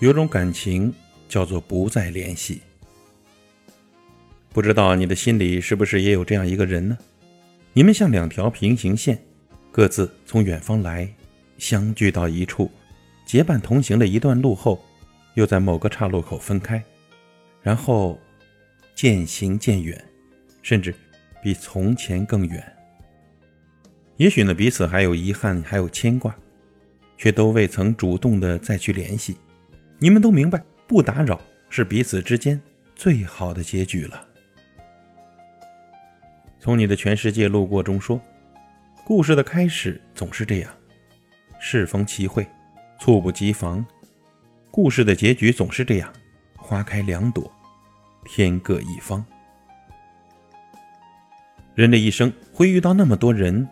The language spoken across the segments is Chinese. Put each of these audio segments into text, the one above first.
有种感情叫做不再联系。不知道你的心里是不是也有这样一个人呢？你们像两条平行线，各自从远方来，相聚到一处，结伴同行了一段路后，又在某个岔路口分开，然后渐行渐远，甚至比从前更远。也许呢，彼此还有遗憾，还有牵挂，却都未曾主动的再去联系。你们都明白，不打扰是彼此之间最好的结局了。从你的全世界路过中说，故事的开始总是这样，适逢其会，猝不及防；故事的结局总是这样，花开两朵，天各一方。人的一生会遇到那么多人，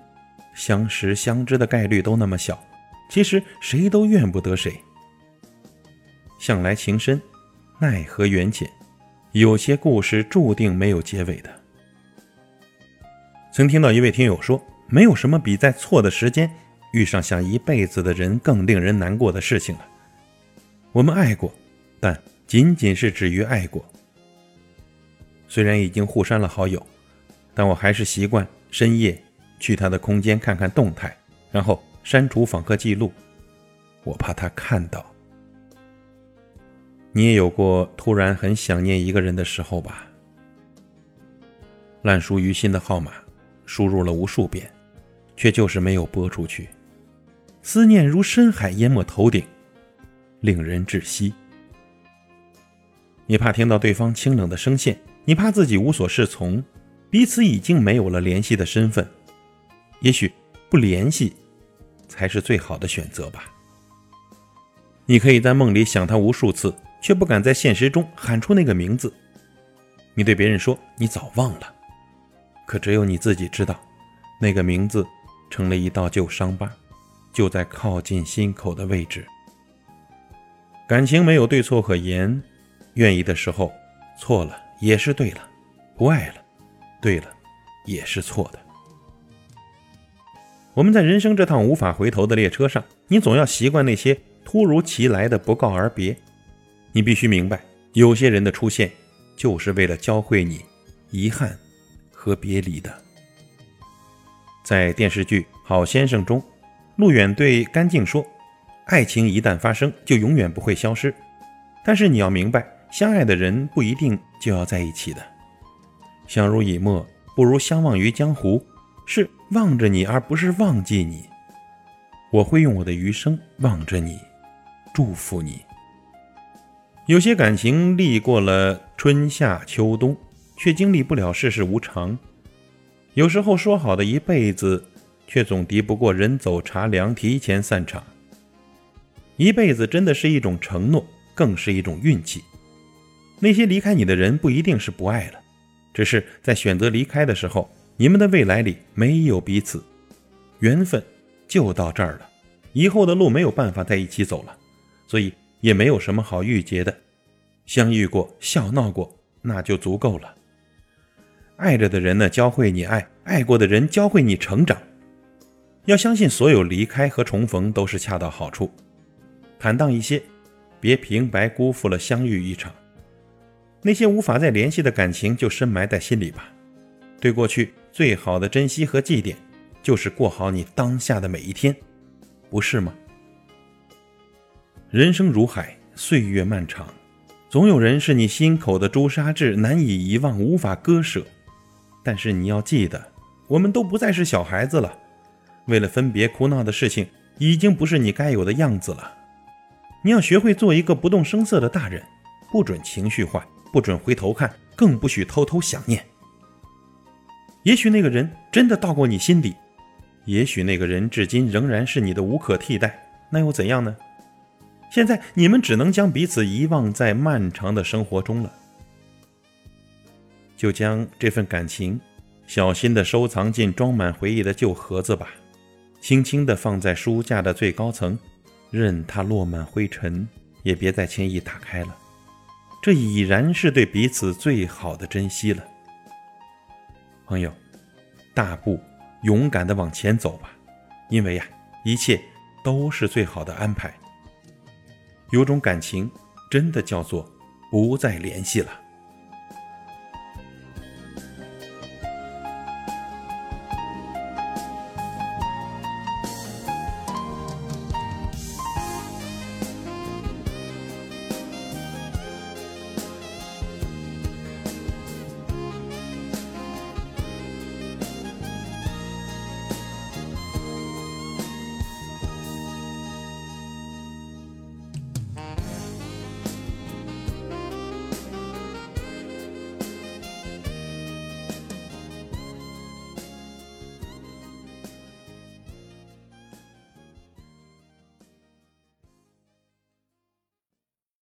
相识相知的概率都那么小，其实谁都怨不得谁。向来情深，奈何缘浅，有些故事注定没有结尾的。曾听到一位听友说：“没有什么比在错的时间遇上想一辈子的人更令人难过的事情了。”我们爱过，但仅仅是止于爱过。虽然已经互删了好友，但我还是习惯深夜去他的空间看看动态，然后删除访客记录，我怕他看到。你也有过突然很想念一个人的时候吧？烂熟于心的号码。输入了无数遍，却就是没有拨出去。思念如深海淹没头顶，令人窒息。你怕听到对方清冷的声线，你怕自己无所适从，彼此已经没有了联系的身份。也许不联系，才是最好的选择吧。你可以在梦里想他无数次，却不敢在现实中喊出那个名字。你对别人说你早忘了。可只有你自己知道，那个名字成了一道旧伤疤，就在靠近心口的位置。感情没有对错可言，愿意的时候错了也是对了，不爱了，对了也是错的。我们在人生这趟无法回头的列车上，你总要习惯那些突如其来的不告而别。你必须明白，有些人的出现就是为了教会你遗憾。和别离的，在电视剧《好先生》中，陆远对甘静说：“爱情一旦发生，就永远不会消失。但是你要明白，相爱的人不一定就要在一起的。相濡以沫不如相忘于江湖，是望着你，而不是忘记你。我会用我的余生望着你，祝福你。有些感情历过了春夏秋冬。”却经历不了世事无常，有时候说好的一辈子，却总敌不过人走茶凉，提前散场。一辈子真的是一种承诺，更是一种运气。那些离开你的人，不一定是不爱了，只是在选择离开的时候，你们的未来里没有彼此，缘分就到这儿了，以后的路没有办法在一起走了，所以也没有什么好郁结的。相遇过，笑闹过，那就足够了。爱着的人呢，教会你爱；爱过的人教会你成长。要相信，所有离开和重逢都是恰到好处。坦荡一些，别平白辜负了相遇一场。那些无法再联系的感情，就深埋在心里吧。对过去最好的珍惜和祭奠，就是过好你当下的每一天，不是吗？人生如海，岁月漫长，总有人是你心口的朱砂痣，难以遗忘，无法割舍。但是你要记得，我们都不再是小孩子了。为了分别哭闹的事情，已经不是你该有的样子了。你要学会做一个不动声色的大人，不准情绪化，不准回头看，更不许偷偷想念。也许那个人真的到过你心底，也许那个人至今仍然是你的无可替代，那又怎样呢？现在你们只能将彼此遗忘在漫长的生活中了。就将这份感情小心地收藏进装满回忆的旧盒子吧，轻轻地放在书架的最高层，任它落满灰尘，也别再轻易打开了。这已然是对彼此最好的珍惜了。朋友，大步勇敢地往前走吧，因为呀，一切都是最好的安排。有种感情真的叫做不再联系了。